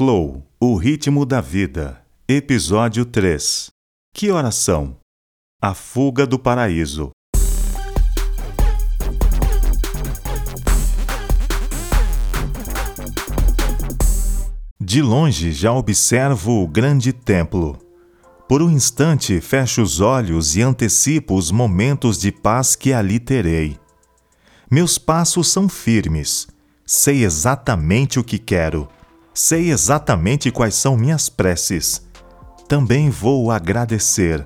Flow, o ritmo da vida. Episódio 3. Que oração? A fuga do paraíso. De longe já observo o grande templo. Por um instante fecho os olhos e antecipo os momentos de paz que ali terei. Meus passos são firmes. Sei exatamente o que quero. Sei exatamente quais são minhas preces. Também vou agradecer.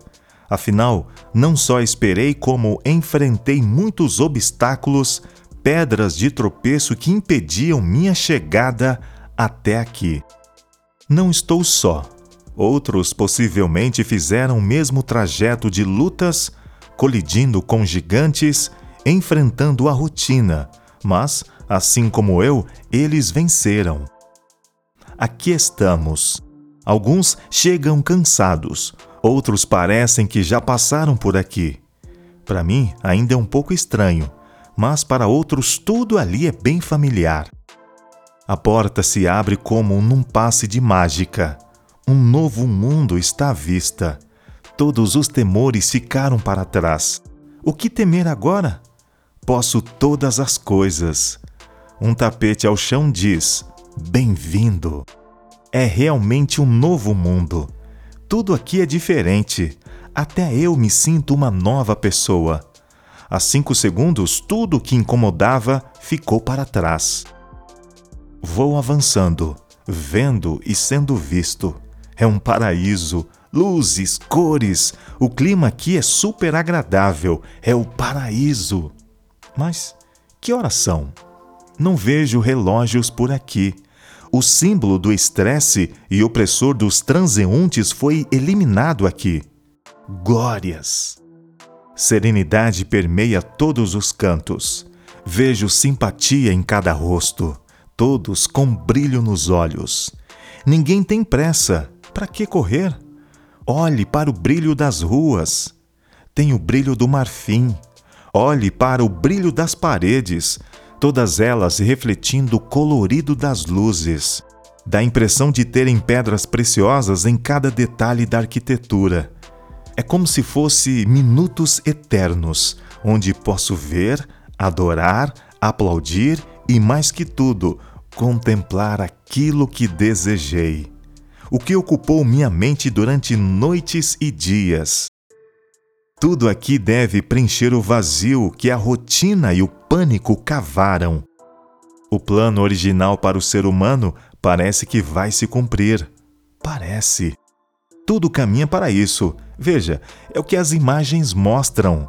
Afinal, não só esperei, como enfrentei muitos obstáculos, pedras de tropeço que impediam minha chegada até aqui. Não estou só. Outros possivelmente fizeram o mesmo trajeto de lutas, colidindo com gigantes, enfrentando a rotina, mas, assim como eu, eles venceram. Aqui estamos. Alguns chegam cansados, outros parecem que já passaram por aqui. Para mim, ainda é um pouco estranho, mas para outros tudo ali é bem familiar. A porta se abre como num passe de mágica. Um novo mundo está à vista. Todos os temores ficaram para trás. O que temer agora? Posso todas as coisas. Um tapete ao chão diz: Bem-vindo. É realmente um novo mundo. Tudo aqui é diferente. Até eu me sinto uma nova pessoa. Há cinco segundos, tudo o que incomodava ficou para trás. Vou avançando, vendo e sendo visto. É um paraíso, luzes, cores. O clima aqui é super agradável. É o paraíso. Mas que horas são? Não vejo relógios por aqui. O símbolo do estresse e opressor dos transeuntes foi eliminado aqui. Glórias! Serenidade permeia todos os cantos. Vejo simpatia em cada rosto todos com brilho nos olhos. Ninguém tem pressa. Para que correr? Olhe para o brilho das ruas. Tem o brilho do marfim. Olhe para o brilho das paredes, todas elas refletindo o colorido das luzes. Dá a impressão de terem pedras preciosas em cada detalhe da arquitetura. É como se fosse minutos eternos, onde posso ver, adorar, aplaudir e, mais que tudo, contemplar aquilo que desejei, o que ocupou minha mente durante noites e dias. Tudo aqui deve preencher o vazio que a rotina e o pânico cavaram. O plano original para o ser humano parece que vai se cumprir. Parece. Tudo caminha para isso. Veja, é o que as imagens mostram.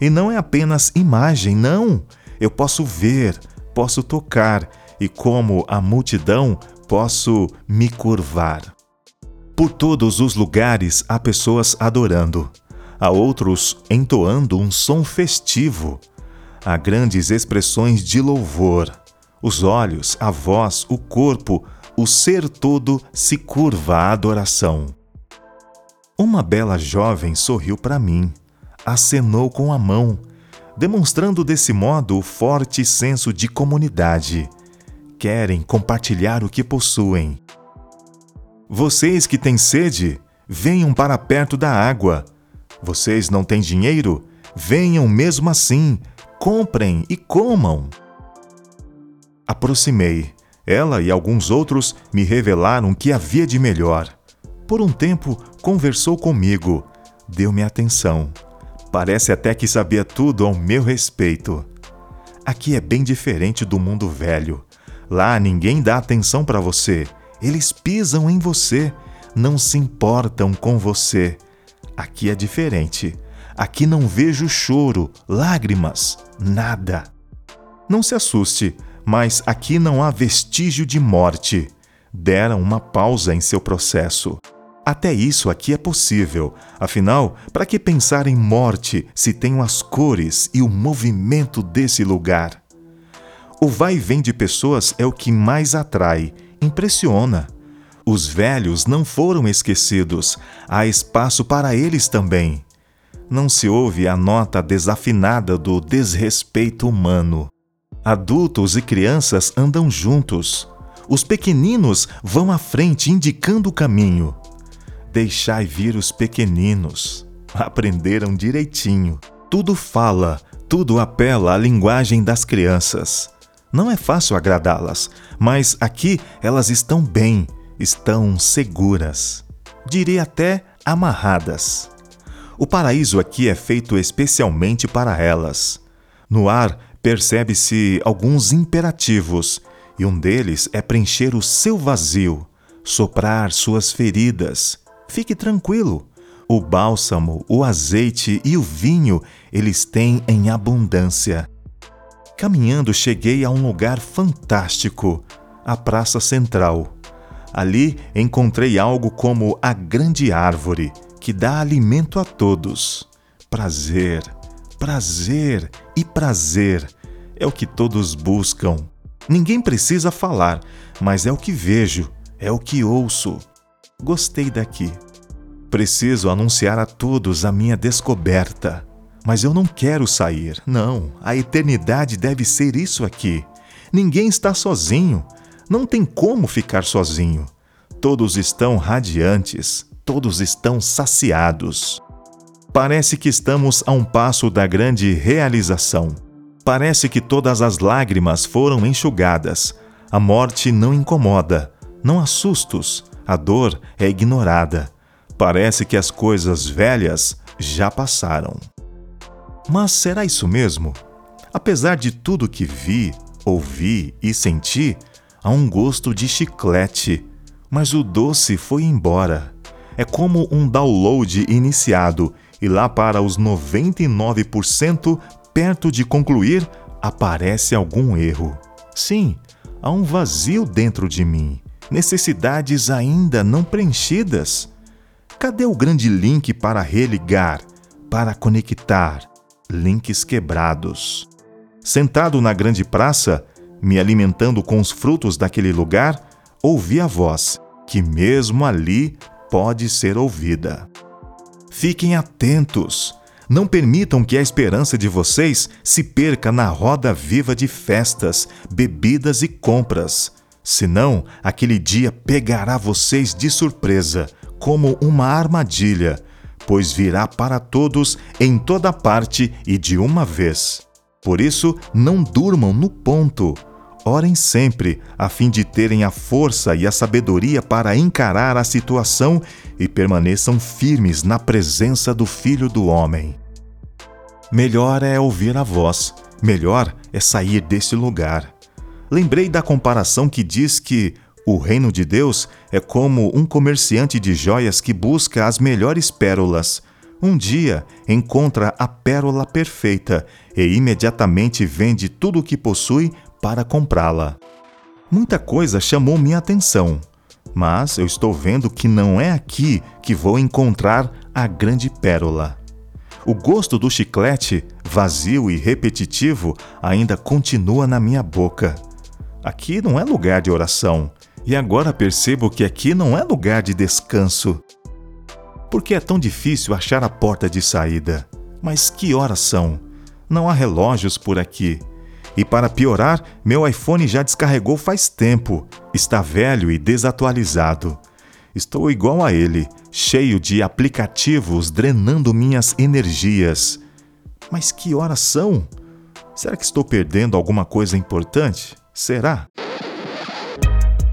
E não é apenas imagem, não. Eu posso ver, posso tocar e, como a multidão, posso me curvar. Por todos os lugares há pessoas adorando, há outros entoando um som festivo, há grandes expressões de louvor. Os olhos, a voz, o corpo, o ser todo se curva à adoração. Uma bela jovem sorriu para mim, acenou com a mão, demonstrando desse modo o forte senso de comunidade. Querem compartilhar o que possuem. Vocês que têm sede, venham para perto da água. Vocês não têm dinheiro? Venham mesmo assim, comprem e comam. Aproximei. Ela e alguns outros me revelaram que havia de melhor. Por um tempo, conversou comigo, deu-me atenção. Parece até que sabia tudo ao meu respeito. Aqui é bem diferente do mundo velho. Lá ninguém dá atenção para você. Eles pisam em você, não se importam com você. Aqui é diferente. Aqui não vejo choro, lágrimas, nada. Não se assuste, mas aqui não há vestígio de morte. Deram uma pausa em seu processo. Até isso aqui é possível. Afinal, para que pensar em morte se tenho as cores e o movimento desse lugar? O vai e vem de pessoas é o que mais atrai, impressiona. Os velhos não foram esquecidos, há espaço para eles também. Não se ouve a nota desafinada do desrespeito humano. Adultos e crianças andam juntos. Os pequeninos vão à frente indicando o caminho. Deixai vir os pequeninos. Aprenderam direitinho. Tudo fala, tudo apela à linguagem das crianças. Não é fácil agradá-las, mas aqui elas estão bem, estão seguras. Diria até amarradas. O paraíso aqui é feito especialmente para elas. No ar percebe-se alguns imperativos, e um deles é preencher o seu vazio, soprar suas feridas. Fique tranquilo. O bálsamo, o azeite e o vinho eles têm em abundância. Caminhando, cheguei a um lugar fantástico, a Praça Central. Ali encontrei algo como a grande árvore que dá alimento a todos. Prazer, prazer e prazer é o que todos buscam. Ninguém precisa falar, mas é o que vejo, é o que ouço. Gostei daqui. Preciso anunciar a todos a minha descoberta. Mas eu não quero sair. Não, a eternidade deve ser isso aqui. Ninguém está sozinho. Não tem como ficar sozinho. Todos estão radiantes, todos estão saciados. Parece que estamos a um passo da grande realização. Parece que todas as lágrimas foram enxugadas. A morte não incomoda, não há sustos, a dor é ignorada. Parece que as coisas velhas já passaram. Mas será isso mesmo? Apesar de tudo que vi, ouvi e senti, há um gosto de chiclete, mas o doce foi embora. É como um download iniciado e lá para os 99%, perto de concluir, aparece algum erro. Sim, há um vazio dentro de mim, necessidades ainda não preenchidas. Cadê o grande link para religar, para conectar? links quebrados. Sentado na grande praça, me alimentando com os frutos daquele lugar, ouvi a voz, que mesmo ali pode ser ouvida. Fiquem atentos. Não permitam que a esperança de vocês se perca na roda viva de festas, bebidas e compras. Senão, aquele dia pegará vocês de surpresa, como uma armadilha, pois virá para todos em toda parte e de uma vez. Por isso, não durmam no ponto. Orem sempre, a fim de terem a força e a sabedoria para encarar a situação e permaneçam firmes na presença do Filho do Homem. Melhor é ouvir a voz, melhor é sair desse lugar. Lembrei da comparação que diz que o reino de Deus é como um comerciante de joias que busca as melhores pérolas. Um dia encontra a pérola perfeita e imediatamente vende tudo o que possui para comprá-la. Muita coisa chamou minha atenção, mas eu estou vendo que não é aqui que vou encontrar a grande pérola. O gosto do chiclete, vazio e repetitivo, ainda continua na minha boca. Aqui não é lugar de oração, e agora percebo que aqui não é lugar de descanso. Por que é tão difícil achar a porta de saída? Mas que horas são? Não há relógios por aqui. E para piorar, meu iPhone já descarregou faz tempo. Está velho e desatualizado. Estou igual a ele, cheio de aplicativos drenando minhas energias. Mas que horas são? Será que estou perdendo alguma coisa importante? Será?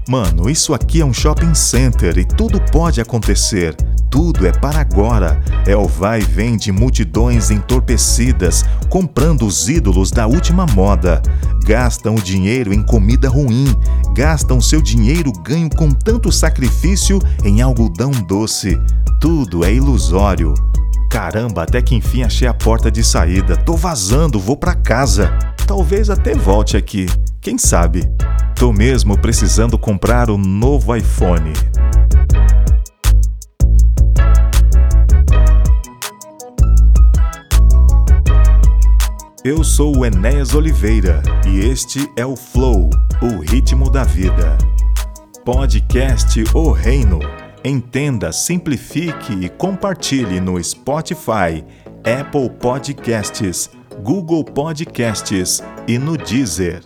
Mano, isso aqui é um shopping center e tudo pode acontecer. Tudo é para agora. É o vai e vem de multidões entorpecidas, comprando os ídolos da última moda. Gastam o dinheiro em comida ruim, gastam seu dinheiro ganho com tanto sacrifício em algodão doce. Tudo é ilusório. Caramba, até que enfim achei a porta de saída. Tô vazando, vou para casa. Talvez até volte aqui. Quem sabe? Tô mesmo precisando comprar um novo iPhone. Eu sou o Enéas Oliveira e este é o Flow, o ritmo da vida. Podcast O Reino. Entenda, simplifique e compartilhe no Spotify, Apple Podcasts, Google Podcasts e no Deezer.